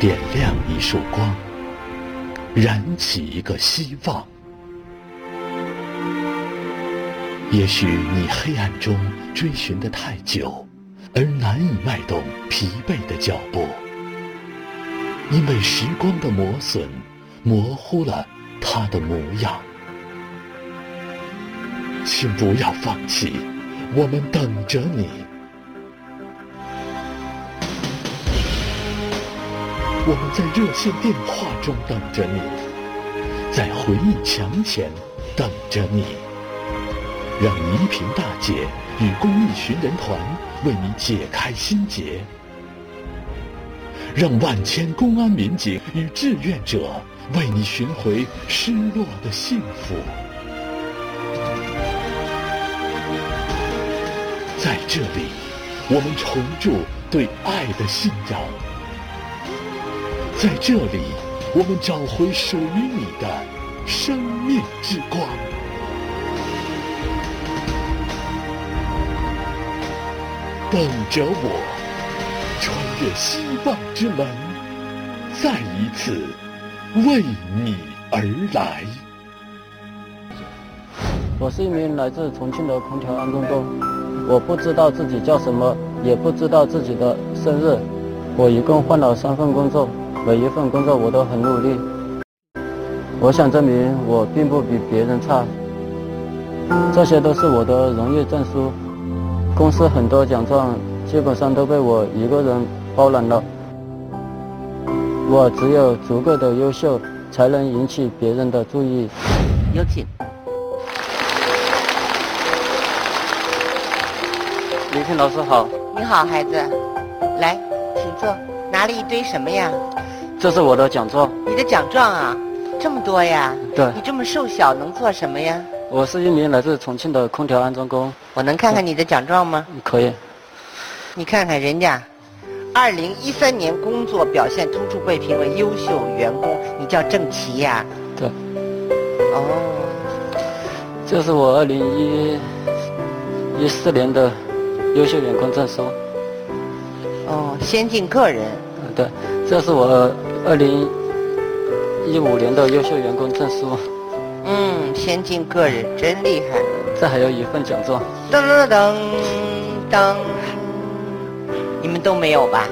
点亮一束光，燃起一个希望。也许你黑暗中追寻的太久，而难以迈动疲惫的脚步，因为时光的磨损，模糊了它的模样。请不要放弃，我们等着你。我们在热线电话中等着你，在回忆墙前等着你。让倪萍大姐与公益寻人团为你解开心结，让万千公安民警与志愿者为你寻回失落的幸福。在这里，我们重铸对爱的信仰；在这里，我们找回属于你的生命之光。等着我，穿越希望之门，再一次为你而来。我是一名来自重庆的空调安装工，我不知道自己叫什么，也不知道自己的生日。我一共换了三份工作，每一份工作我都很努力。我想证明我并不比别人差，这些都是我的荣誉证书。公司很多奖状基本上都被我一个人包揽了。我只有足够的优秀，才能引起别人的注意。有请。李婷老师好。你好，孩子，来，请坐。拿了一堆什么呀？这是我的奖状。你的奖状啊，这么多呀？对。你这么瘦小，能做什么呀？我是一名来自重庆的空调安装工。我能看看你的奖状吗？可以。你看看人家，二零一三年工作表现突出被评为优秀员工，你叫郑琦呀？对。哦。这是我二零一一四年的优秀员工证书。哦，先进个人。嗯，对。这是我二零一五年的优秀员工证书。嗯，先进个人真厉害。这还有一份奖状。噔噔噔噔，你们都没有吧？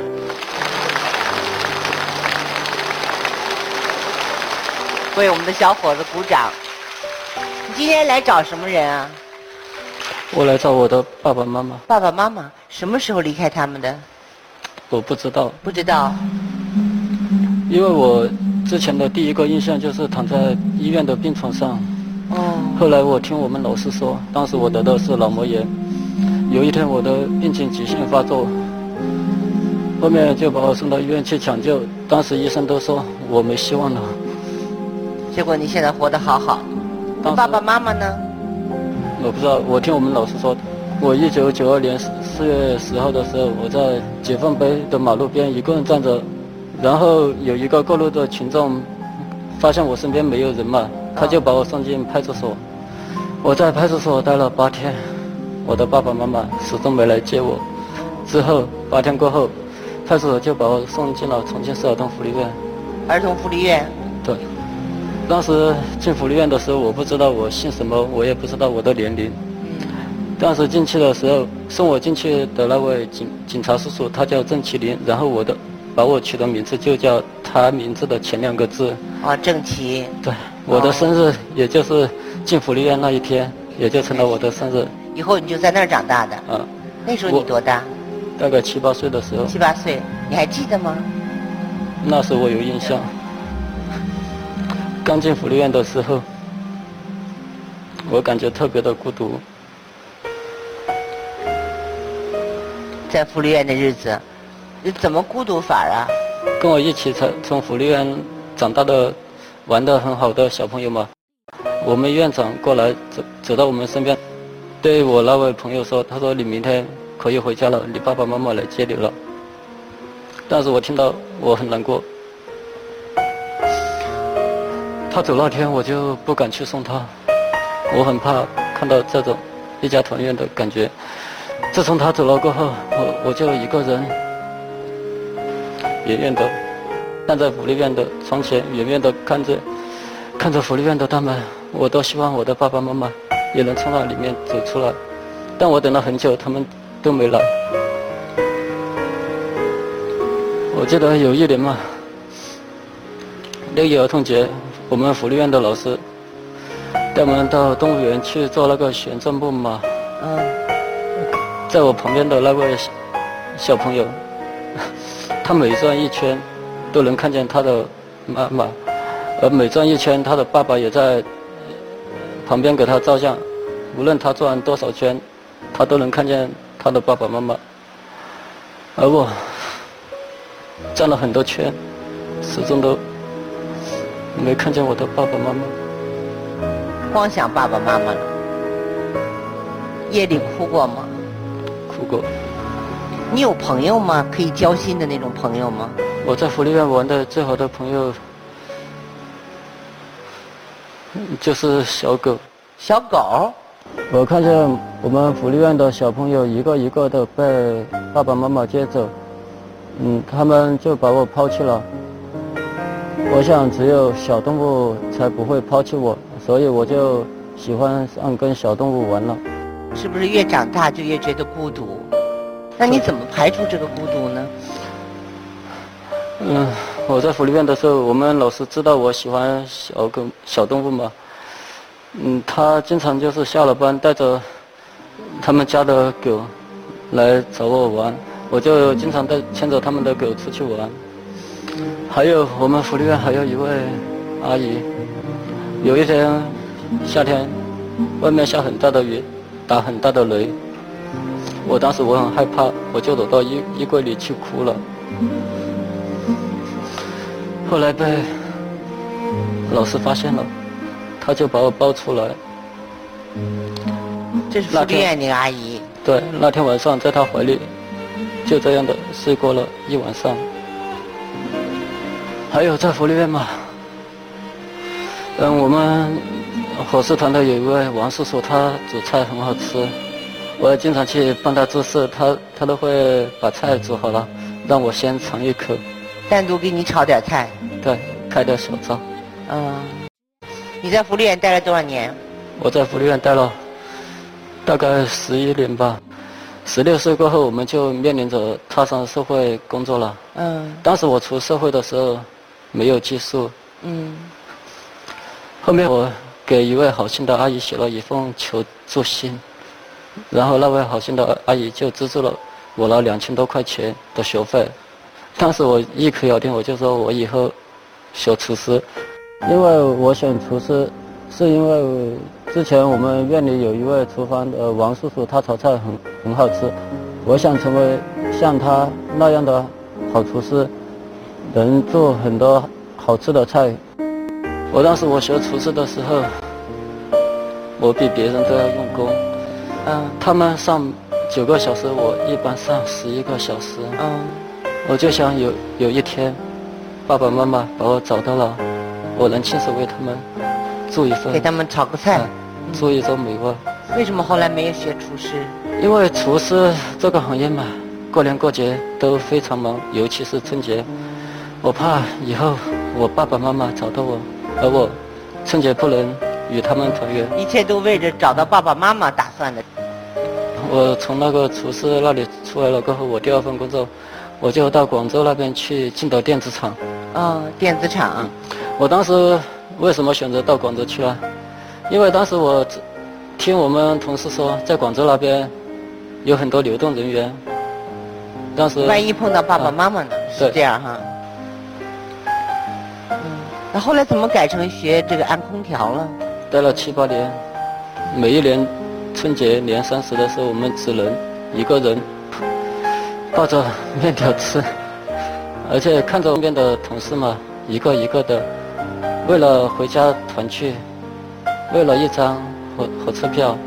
为我们的小伙子鼓掌。你今天来找什么人啊？我来找我的爸爸妈妈。爸爸妈妈什么时候离开他们的？我不知道。不知道。因为我。之前的第一个印象就是躺在医院的病床上。哦。后来我听我们老师说，当时我得的是脑膜炎。有一天我的病情急性发作，后面就把我送到医院去抢救。当时医生都说我没希望了。结果你现在活得好好。爸爸妈妈呢？我不知道，我听我们老师说，我一九九二年四月十号的时候，我在解放碑的马路边一个人站着。然后有一个过路的群众发现我身边没有人嘛，他就把我送进派出所。我在派出所待了八天，我的爸爸妈妈始终没来接我。之后八天过后，派出所就把我送进了重庆市儿童福利院。儿童福利院。对。当时进福利院的时候，我不知道我姓什么，我也不知道我的年龄。当时进去的时候，送我进去的那位警警察叔叔，他叫郑麒麟，然后我的。把我取的名字就叫他名字的前两个字。哦，郑奇。对，我的生日也就是进福利院那一天，也就成了我的生日。以后你就在那儿长大的。嗯。那时候你多大？大概七八岁的时候。七八岁，你还记得吗？那时我有印象。刚进福利院的时候，我感觉特别的孤独。在福利院的日子。你怎么孤独法啊？跟我一起从从福利院长大的、玩的很好的小朋友嘛，我们院长过来走走到我们身边，对我那位朋友说：“他说你明天可以回家了，你爸爸妈妈来接你了。”但是我听到我很难过。他走那天我就不敢去送他，我很怕看到这种一家团圆的感觉。自从他走了过后，我我就一个人。远远的，站在福利院的窗前，远远的看着，看着福利院的大门，我都希望我的爸爸妈妈也能从那里面走出来。但我等了很久，他们都没来。我记得有一年嘛，六一儿童节，我们福利院的老师带我们到动物园去做那个旋转木马。嗯。在我旁边的那位小朋友，他每转一圈，都能看见他的妈妈，而每转一圈，他的爸爸也在旁边给他照相。无论他转多少圈，他都能看见他的爸爸妈妈。而我。转了很多圈，始终都没看见我的爸爸妈妈。光想爸爸妈妈了。夜里哭过吗？哭过。你有朋友吗？可以交心的那种朋友吗？我在福利院玩的最好的朋友就是小狗。小狗？我看见我们福利院的小朋友一个一个的被爸爸妈妈接走。嗯，他们就把我抛弃了。我想，只有小动物才不会抛弃我，所以我就喜欢上跟小动物玩了。是不是越长大就越觉得孤独？那你怎么排除这个孤独呢？嗯，我在福利院的时候，我们老师知道我喜欢小狗、小动物嘛。嗯，他经常就是下了班带着他们家的狗来找我玩。我就经常带牵着他们的狗出去玩，还有我们福利院还有一位阿姨，有一天夏天，外面下很大的雨，打很大的雷，我当时我很害怕，我就躲到衣衣柜里去哭了，后来被老师发现了，他就把我抱出来。这是福利院那个阿姨。对，那天晚上在她怀里。就这样的睡过了一晚上。还有在福利院嘛，嗯，我们伙食团的有一位王叔叔，他煮菜很好吃，我经常去帮他做事，他他都会把菜煮好了，让我先尝一口。单独给你炒点菜。对，开点小灶。嗯，你在福利院待了多少年？我在福利院待了大概十一年吧。十六岁过后，我们就面临着踏上社会工作了。嗯。当时我出社会的时候，没有技术。嗯。后面我给一位好心的阿姨写了一封求助信，然后那位好心的阿姨就资助了我了两千多块钱的学费。当时我一口咬定，我就说我以后学厨师，因为我选厨师，是因为。之前我们院里有一位厨房的王叔叔，他炒菜很很好吃。我想成为像他那样的好厨师，能做很多好吃的菜。我当时我学厨师的时候，我比别人都要用功。嗯。他们上九个小时，我一般上十一个小时。嗯。我就想有有一天，爸爸妈妈把我找到了，我能亲手为他们。做一份，给他们炒个菜，做一桌美味。为什么后来没有学厨师？因为厨师这个行业嘛，过年过节都非常忙，尤其是春节。我怕以后我爸爸妈妈找到我，而我春节不能与他们团圆。一切都为着找到爸爸妈妈打算的。我从那个厨师那里出来了过后，我第二份工作，我就到广州那边去进到电子厂。啊，电子厂。我当时。为什么选择到广州去啊？因为当时我听我们同事说，在广州那边有很多流动人员。当时万一碰到爸爸妈妈呢？是这样哈。嗯，那后来怎么改成学这个安空调了？待了七八年，每一年春节年三十的时候，我们只能一个人抱着面条吃，而且看着身边的同事嘛，一个一个的。为了回家团聚，为了一张火火车票，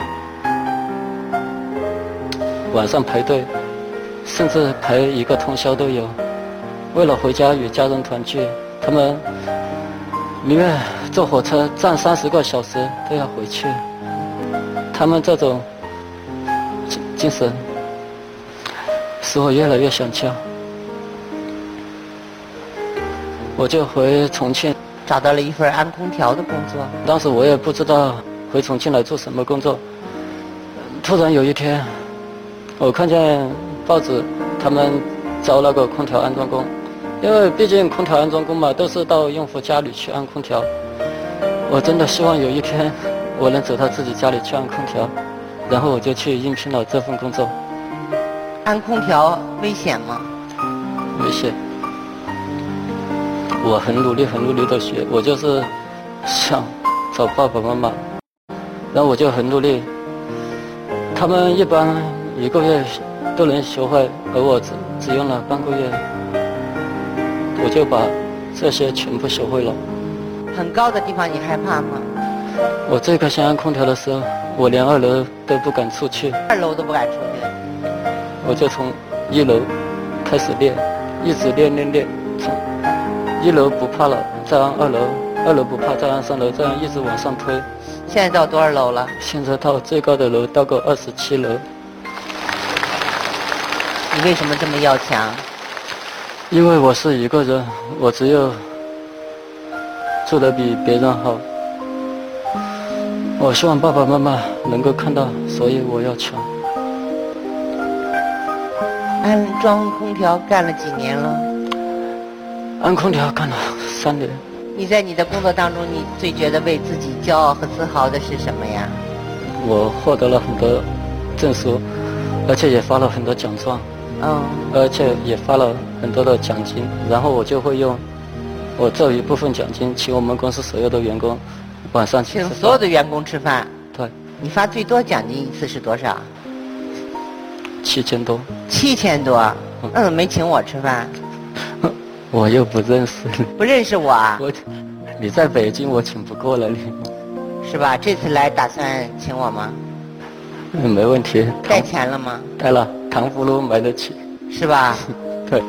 晚上排队，甚至排一个通宵都有。为了回家与家人团聚，他们宁愿坐火车站三十个小时都要回去。他们这种精神，使我越来越想家。我就回重庆，找到了一份安空调的工作。当时我也不知道回重庆来做什么工作。突然有一天，我看见报纸，他们招那个空调安装工，因为毕竟空调安装工嘛，都是到用户家里去安空调。我真的希望有一天，我能走到自己家里去安空调，然后我就去应聘了这份工作。安空调危险吗？危险。我很努力，很努力的学，我就是想找爸爸妈妈，然后我就很努力。他们一般一个月都能学会，而我只只用了半个月，我就把这些全部学会了。很高的地方你害怕吗？我最开始安空调的时候，我连二楼都不敢出去。二楼都不敢出去。我就从一楼开始练，一直练练练，从一楼不怕了，再按二楼，二楼不怕再按三楼，这样一直往上推。现在到多少楼了？现在到最高的楼到个二十七楼。你为什么这么要强？因为我是一个人，我只有做的比别人好。我希望爸爸妈妈能够看到，所以我要强。安装空调干了几年了？安空调干了三年。你在你的工作当中，你最觉得为自己骄傲和自豪的是什么呀？我获得了很多证书，而且也发了很多奖状，嗯，而且也发了很多的奖金。然后我就会用我这一部分奖金请我们公司所有的员工晚上去请所有的员工吃饭。对，你发最多奖金一次是多少？七千多。七千多？那怎么没请我吃饭？我又不认识你，不认识我啊？我，你在北京，我请不过了你，是吧？这次来打算请我吗？嗯，没问题。带钱了吗？带了，糖葫芦买得起，是吧？对。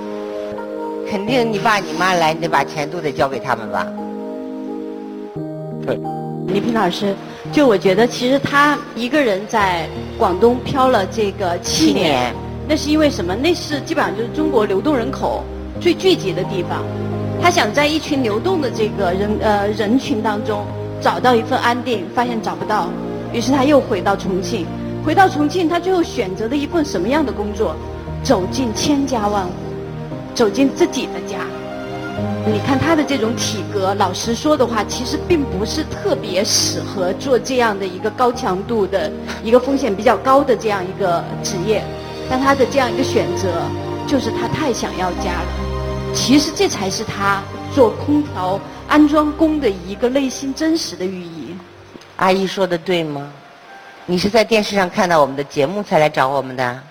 肯定你爸你妈来，你得把钱都得交给他们吧？对。李平老师，就我觉得，其实他一个人在广东漂了这个七年，那是因为什么？那是基本上就是中国流动人口。最聚集的地方，他想在一群流动的这个人呃人群当中找到一份安定，发现找不到，于是他又回到重庆。回到重庆，他最后选择的一份什么样的工作？走进千家万户，走进自己的家。你看他的这种体格，老实说的话，其实并不是特别适合做这样的一个高强度的一个风险比较高的这样一个职业，但他的这样一个选择，就是他太想要家了。其实这才是他做空调安装工的一个内心真实的寓意。阿姨说的对吗？你是在电视上看到我们的节目才来找我们的？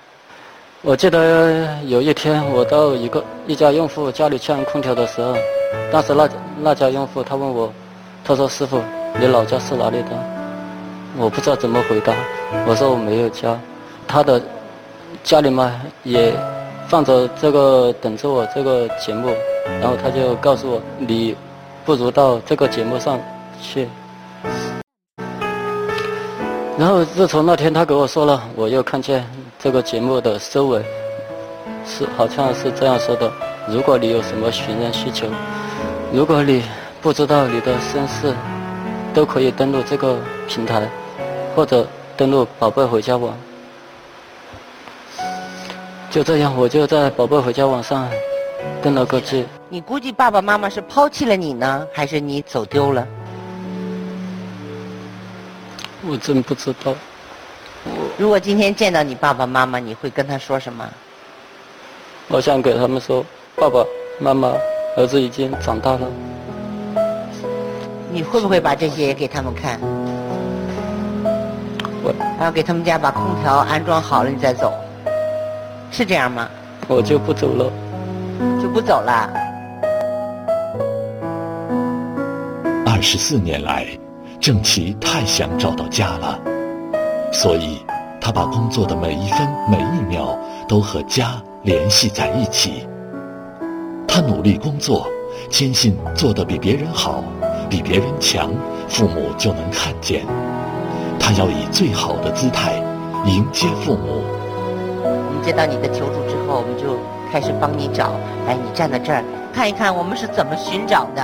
我记得有一天我到一个一家用户家里去安空调的时候，当时那那家用户他问我，他说师傅，你老家是哪里的？我不知道怎么回答，我说我没有家。他的家里嘛也。放着这个等着我这个节目，然后他就告诉我，你不如到这个节目上去。然后自从那天他给我说了，我又看见这个节目的收尾是好像是这样说的：如果你有什么寻人需求，如果你不知道你的身世，都可以登录这个平台，或者登录宝贝回家网。就这样，我就在宝贝回家网上登了个记。你估计爸爸妈妈是抛弃了你呢，还是你走丢了？我真不知道。如果今天见到你爸爸妈妈，你会跟他说什么？我想给他们说：“爸爸妈妈，儿子已经长大了。”你会不会把这些也给他们看？我。然后给他们家把空调安装好了，你再走。是这样吗？我就不走了，就不走了。二十四年来，郑琦太想找到家了，所以他把工作的每一分每一秒都和家联系在一起。他努力工作，坚信做得比别人好，比别人强，父母就能看见。他要以最好的姿态迎接父母。我们接到你的求助之后，我们就开始帮你找。来，你站在这儿，看一看我们是怎么寻找的。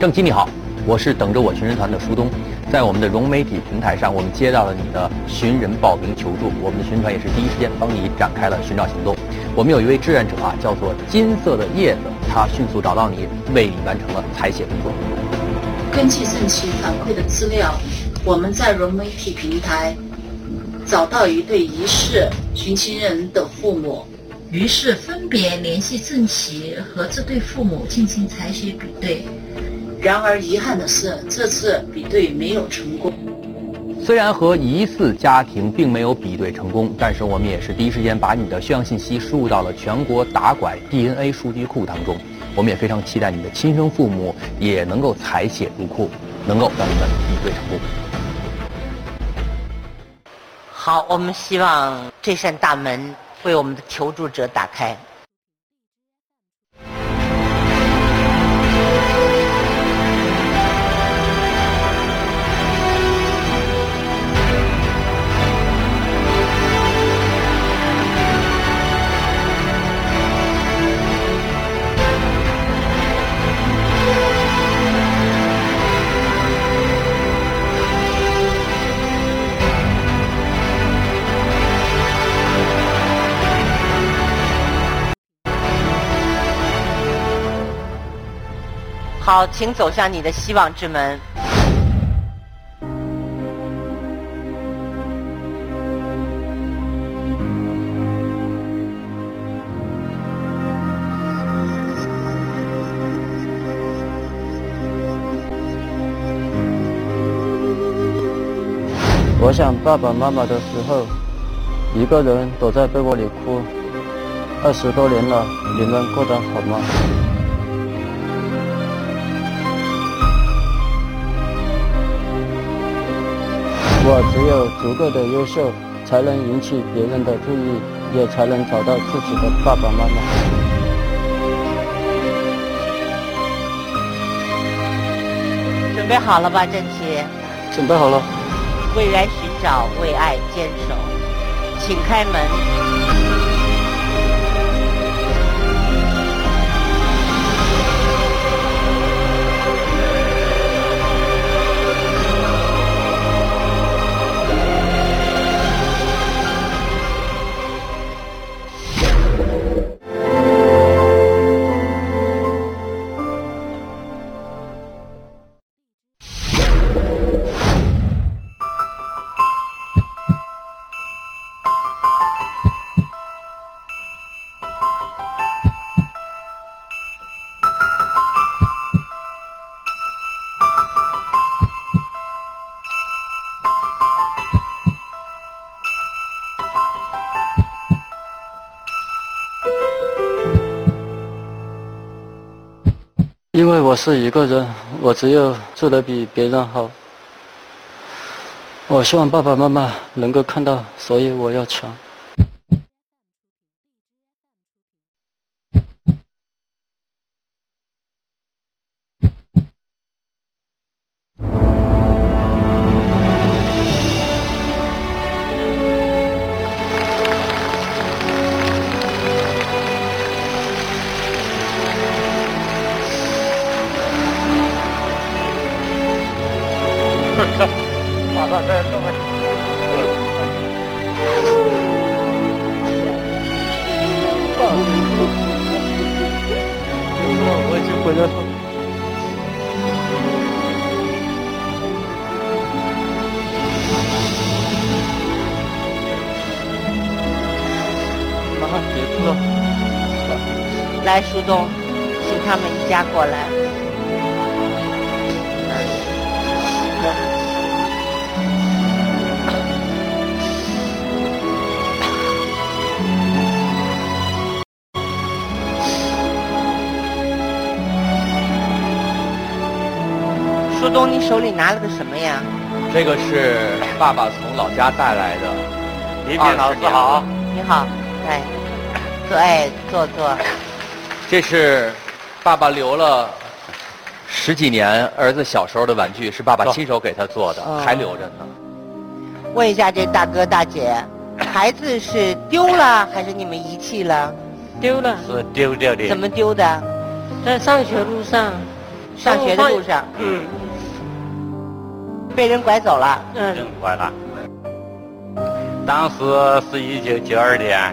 郑琪你好，我是等着我寻人团的舒东，在我们的融媒体平台上，我们接到了你的寻人报名求助，我们的寻团也是第一时间帮你展开了寻找行动。我们有一位志愿者啊，叫做金色的叶子，他迅速找到你，为你完成了采写工作。根据郑琪反馈的资料，我们在融媒体平台找到一对疑似寻亲人的父母，于是分别联系郑琪和这对父母进行采血比对。然而遗憾的是，这次比对没有成功。虽然和疑似家庭并没有比对成功，但是我们也是第一时间把你的血样信息输入到了全国打拐 DNA 数据库当中。我们也非常期待你的亲生父母也能够采血入库，能够让你们比对成功。好，我们希望这扇大门为我们的求助者打开。好，请走向你的希望之门。我想爸爸妈妈的时候，一个人躲在被窝里哭。二十多年了，你们过得好吗？我只有足够的优秀，才能引起别人的注意，也才能找到自己的爸爸妈妈。准备好了吧，郑琪？准备好了。为爱寻找，为爱坚守，请开门。因为我是一个人，我只有做得比别人好。我希望爸爸妈妈能够看到，所以我要强。回来了。妈，别哭了。来，树洞，请他们一家过来。你手里拿了个什么呀？这个是爸爸从老家带来的。礼品老师好。你好，哎，坐，哎，坐坐。这是爸爸留了十几年，儿子小时候的玩具是爸爸亲手给他做的，哦还留着呢。问一下这大哥大姐，孩子是丢了还是你们遗弃了？丢了，是丢掉的。怎么丢的？在上学路上，上学的路上嗯被人拐走了。嗯人拐了。当时是一九九二年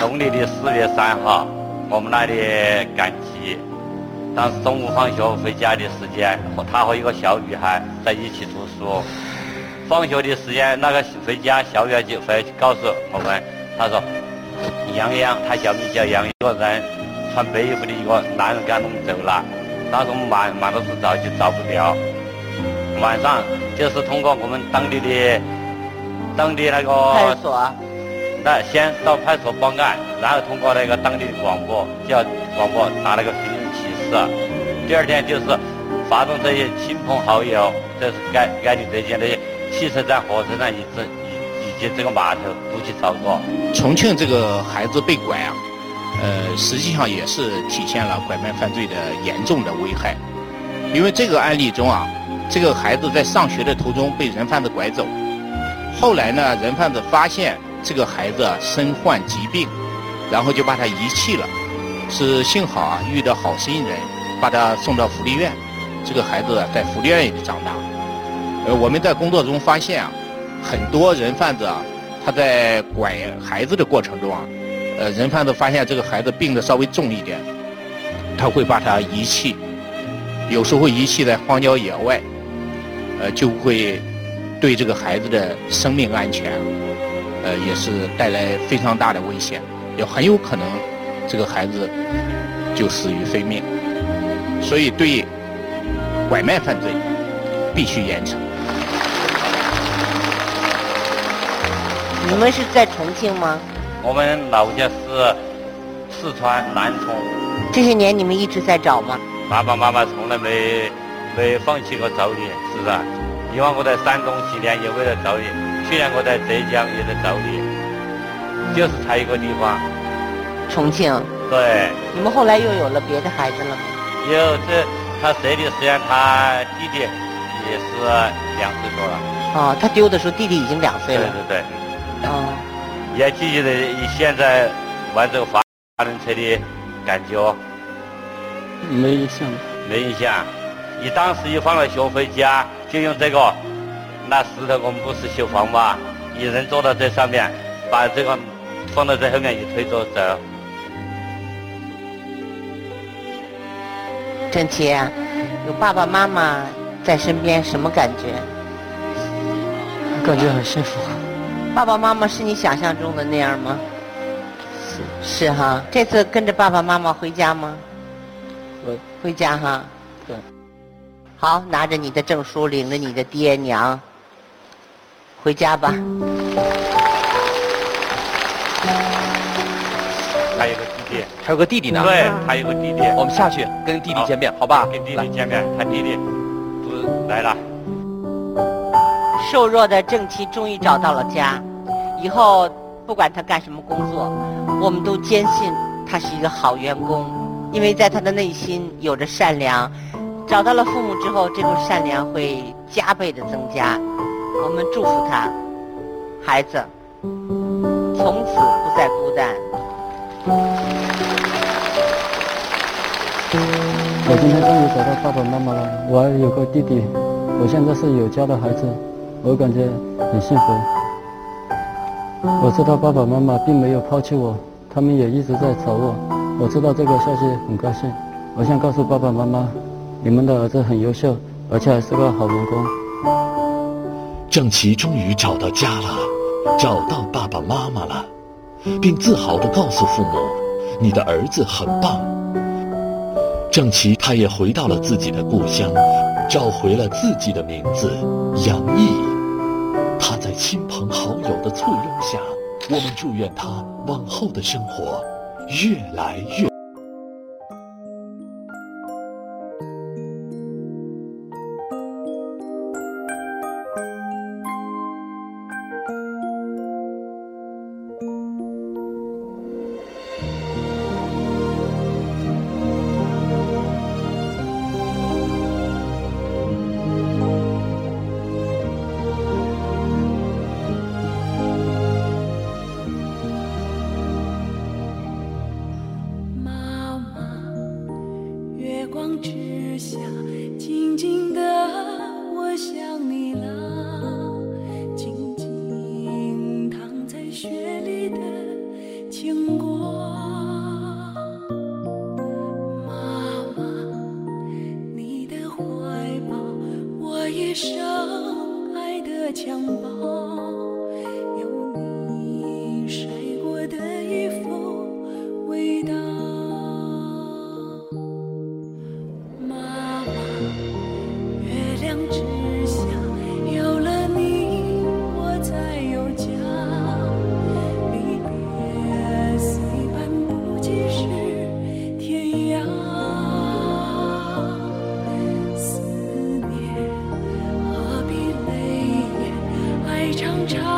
农历的四月三号，我们那里赶集。当时中午放学回家的时间，和他和一个小女孩在一起读书。放学的时间，那个回家小女孩就会告诉我们，她说杨洋，他小名叫杨，一个人穿白衣服的一个男人给他弄走了。当时我们满满都是找就找不了。晚上就是通过我们当地的当地那个派出所，那先到派出所报案，然后通过那个当地的广播叫广播打那个寻人启事。第二天就是发动这些亲朋好友，这是该该的这些那些汽车站、火车站以及以以及这个码头都去找过。重庆这个孩子被拐啊，呃，实际上也是体现了拐卖犯罪的严重的危害。因为这个案例中啊，这个孩子在上学的途中被人贩子拐走，后来呢，人贩子发现这个孩子身患疾病，然后就把他遗弃了。是幸好啊遇到好心人，把他送到福利院，这个孩子在福利院里长大。呃，我们在工作中发现啊，很多人贩子啊，他在拐孩子的过程中啊，呃，人贩子发现这个孩子病得稍微重一点，他会把他遗弃，有时候遗弃在荒郊野外，呃，就会对这个孩子的生命安全，呃，也是带来非常大的危险，也很有可能这个孩子就死于非命。所以对拐卖犯罪必须严惩。你们是在重庆吗？我们老家是四川南充，这些年你们一直在找吗？爸爸妈妈从来没没放弃过找你，是不是？以往我在山东几年也为了找你，去年我在浙江也在找你，就是差一个地方。重庆。对，你们后来又有了别的孩子了吗？有这他生的时间，他弟弟也是两岁多了。哦，他丢的时候弟弟已经两岁对了。对对对，哦，也记记得现在玩这个滑轮车的感觉。没印象。没印象。一当时一放了学回家，就用这个，那石头我们不是修房吗？你人坐到这上面，把这个放到这后面一推着走。郑琪，有爸爸妈妈在身边，什么感觉？感觉很幸福。爸爸妈妈是你想象中的那样吗？是是哈。这次跟着爸爸妈妈回家吗？回回家哈。对。好，拿着你的证书，领着你的爹娘回家吧。还有个弟弟，还有个弟弟呢。对，还有个弟弟。我们下去跟弟弟见面，好吧？跟弟弟见面，他弟弟都来了。瘦弱的郑琪终于找到了家，以后不管他干什么工作，我们都坚信他是一个好员工，因为在他的内心有着善良。找到了父母之后，这种善良会加倍的增加。我们祝福他，孩子，从此不再孤单。我今天终于找到爸爸妈妈了，我有个弟弟，我现在是有家的孩子，我感觉很幸福。我知道爸爸妈妈并没有抛弃我，他们也一直在找我。我知道这个消息很高兴，我想告诉爸爸妈妈，你们的儿子很优秀，而且还是个好员工。郑琪终于找到家了，找到爸爸妈妈了，并自豪地告诉父母：“你的儿子很棒。”郑琪他也回到了自己的故乡，找回了自己的名字杨毅。他在亲朋好友的簇拥下，我们祝愿他往后的生活越来越。月光之下，静静的我想。一场潮